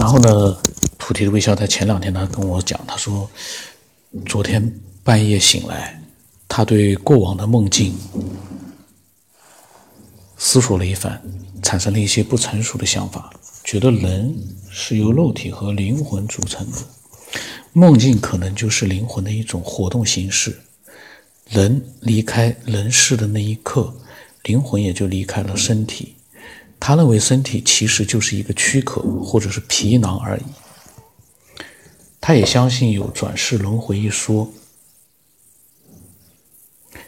然后呢，菩提的微笑在前两天他跟我讲，他说昨天半夜醒来，他对过往的梦境思索了一番，产生了一些不成熟的想法，觉得人是由肉体和灵魂组成的，梦境可能就是灵魂的一种活动形式。人离开人世的那一刻，灵魂也就离开了身体。他认为身体其实就是一个躯壳或者是皮囊而已。他也相信有转世轮回一说，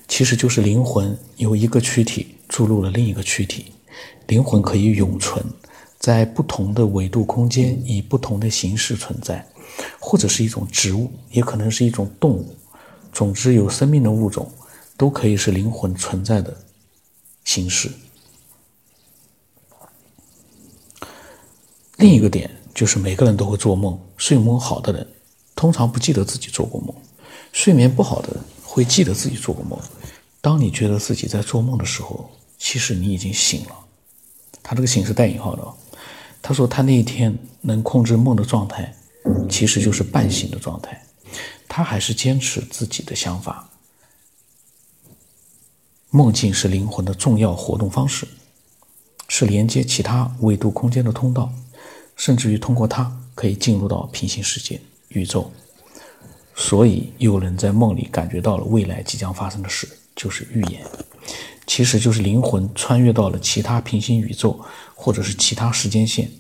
其实就是灵魂由一个躯体注入了另一个躯体，灵魂可以永存，在不同的维度空间以不同的形式存在，或者是一种植物，也可能是一种动物。总之，有生命的物种都可以是灵魂存在的形式。另一个点就是，每个人都会做梦。睡梦好的人通常不记得自己做过梦，睡眠不好的人会记得自己做过梦。当你觉得自己在做梦的时候，其实你已经醒了。他这个“醒”是带引号的。他说他那一天能控制梦的状态，其实就是半醒的状态。他还是坚持自己的想法。梦境是灵魂的重要活动方式，是连接其他维度空间的通道，甚至于通过它可以进入到平行世界、宇宙。所以，有人在梦里感觉到了未来即将发生的事，就是预言，其实就是灵魂穿越到了其他平行宇宙，或者是其他时间线，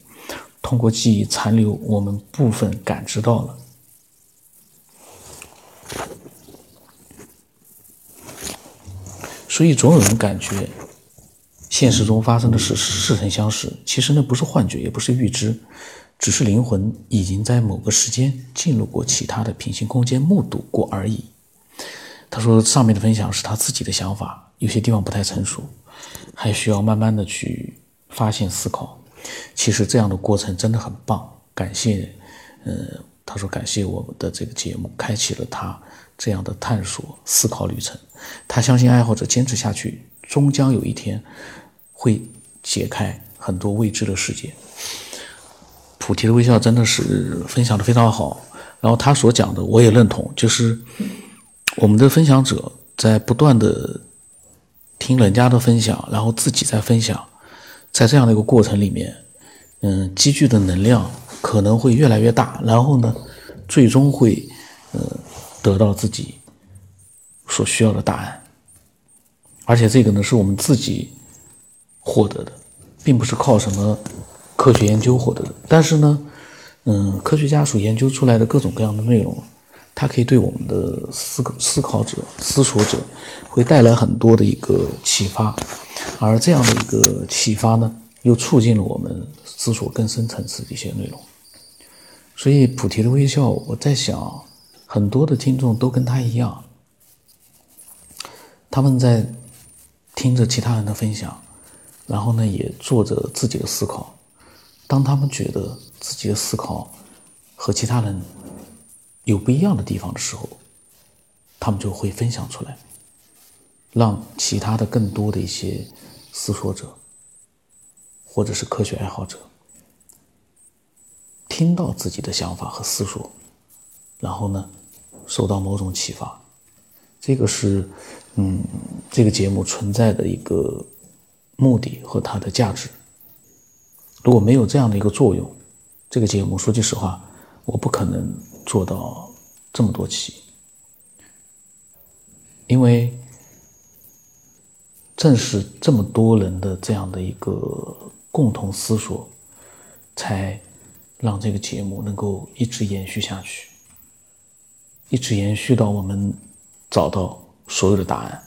通过记忆残留，我们部分感知到了。所以，总有人感觉现实中发生的事似曾相识。其实那不是幻觉，也不是预知，只是灵魂已经在某个时间进入过其他的平行空间，目睹过而已。他说：“上面的分享是他自己的想法，有些地方不太成熟，还需要慢慢的去发现、思考。其实这样的过程真的很棒，感谢，呃，他说感谢我们的这个节目，开启了他。”这样的探索思考旅程，他相信爱好者坚持下去，终将有一天会解开很多未知的世界。菩提的微笑真的是分享的非常好，然后他所讲的我也认同，就是我们的分享者在不断的听人家的分享，然后自己在分享，在这样的一个过程里面，嗯，积聚的能量可能会越来越大，然后呢，最终会，呃。得到自己所需要的答案，而且这个呢是我们自己获得的，并不是靠什么科学研究获得的。但是呢，嗯，科学家所研究出来的各种各样的内容，它可以对我们的思思考者、思索者会带来很多的一个启发，而这样的一个启发呢，又促进了我们思索更深层次的一些内容。所以，菩提的微笑，我在想。很多的听众都跟他一样，他们在听着其他人的分享，然后呢，也做着自己的思考。当他们觉得自己的思考和其他人有不一样的地方的时候，他们就会分享出来，让其他的更多的一些思索者或者是科学爱好者听到自己的想法和思索，然后呢。受到某种启发，这个是，嗯，这个节目存在的一个目的和它的价值。如果没有这样的一个作用，这个节目说句实话，我不可能做到这么多期，因为正是这么多人的这样的一个共同思索，才让这个节目能够一直延续下去。一直延续到我们找到所有的答案。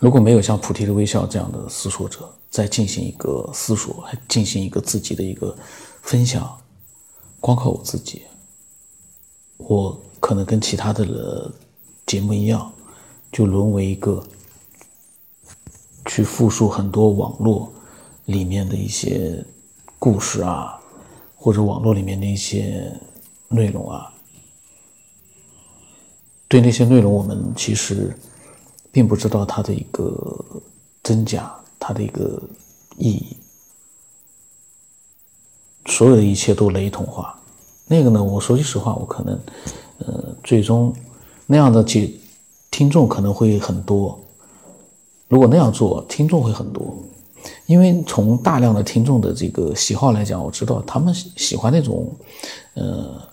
如果没有像菩提的微笑这样的思索者再进行一个思索，还进行一个自己的一个分享，光靠我自己，我可能跟其他的节目一样，就沦为一个去复述很多网络里面的一些故事啊，或者网络里面的一些内容啊。对那些内容，我们其实并不知道它的一个真假，它的一个意义。所有的一切都雷同化。那个呢，我说句实话，我可能，呃，最终那样的节听众可能会很多。如果那样做，听众会很多，因为从大量的听众的这个喜好来讲，我知道他们喜欢那种，呃，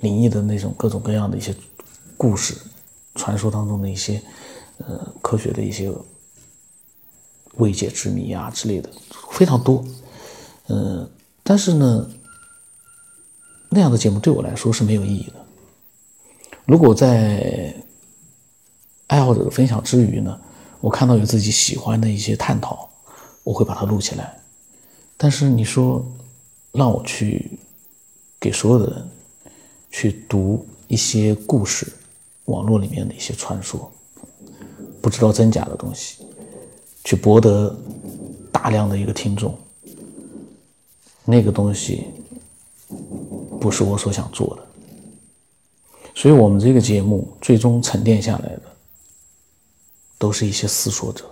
灵异的那种各种各样的一些故事、传说当中的一些，呃，科学的一些未解之谜啊之类的非常多，呃，但是呢，那样的节目对我来说是没有意义的。如果在爱好者的分享之余呢，我看到有自己喜欢的一些探讨，我会把它录起来。但是你说让我去给所有的人去读一些故事，网络里面的一些传说，不知道真假的东西，去博得大量的一个听众，那个东西不是我所想做的。所以我们这个节目最终沉淀下来的。都是一些思索者，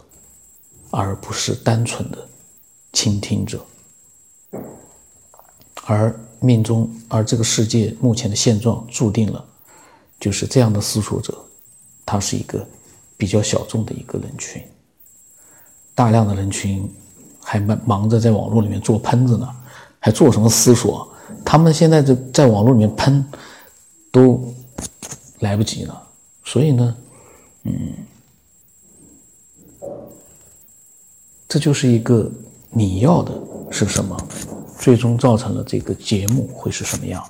而不是单纯的倾听者。而命中，而这个世界目前的现状注定了，就是这样的思索者，他是一个比较小众的一个人群。大量的人群还忙忙着在网络里面做喷子呢，还做什么思索？他们现在在在网络里面喷，都来不及了。所以呢，嗯。这就是一个你要的是什么，最终造成了这个节目会是什么样。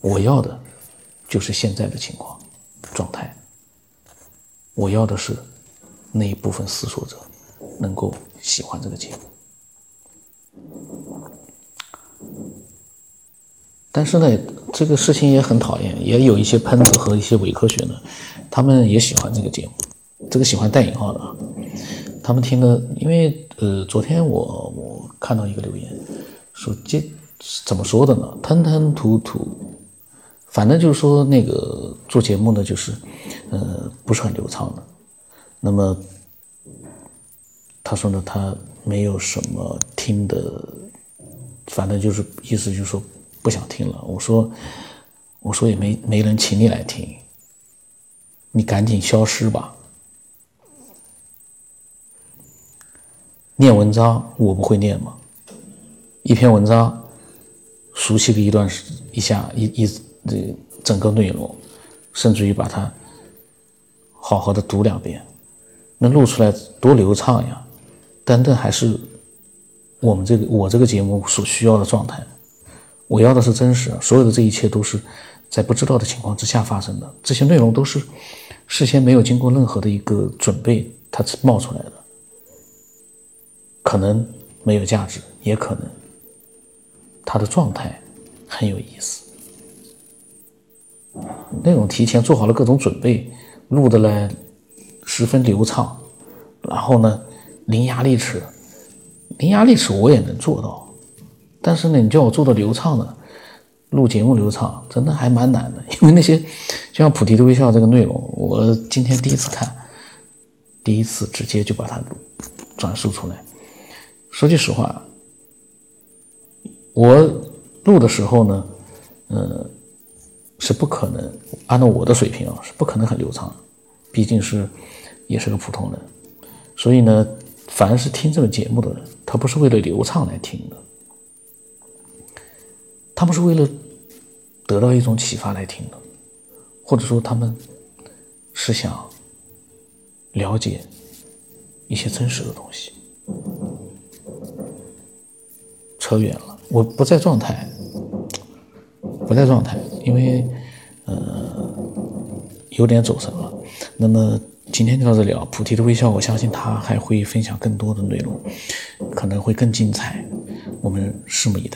我要的就是现在的情况状态。我要的是那一部分思索者能够喜欢这个节目。但是呢，这个事情也很讨厌，也有一些喷子和一些伪科学呢，他们也喜欢这个节目，这个喜欢带引号的啊。他们听了，因为呃，昨天我我看到一个留言，说这怎么说的呢？吞吞吐吐，反正就是说那个做节目呢，就是呃不是很流畅的。那么他说呢，他没有什么听的，反正就是意思就是说不想听了。我说我说也没没人请你来听，你赶紧消失吧。念文章我不会念吗？一篇文章熟悉个一段时一下一一这整个内容，甚至于把它好好的读两遍，那录出来多流畅呀！但这还是我们这个我这个节目所需要的状态。我要的是真实，所有的这一切都是在不知道的情况之下发生的，这些内容都是事先没有经过任何的一个准备，它冒出来的。可能没有价值，也可能他的状态很有意思。那种提前做好了各种准备，录的呢十分流畅，然后呢伶牙俐齿，伶牙俐齿我也能做到，但是呢你叫我做的流畅呢，录节目流畅真的还蛮难的，因为那些就像菩提的微笑这个内容，我今天第一次看，第一次直接就把它转述出来。说句实话，我录的时候呢，呃，是不可能按照我的水平啊，是不可能很流畅，毕竟是也是个普通人，所以呢，凡是听这个节目的人，他不是为了流畅来听的，他们是为了得到一种启发来听的，或者说他们是想了解一些真实的东西。扯远了，我不在状态，不在状态，因为呃有点走神了。那么今天就到这里啊，菩提的微笑，我相信他还会分享更多的内容，可能会更精彩，我们拭目以待。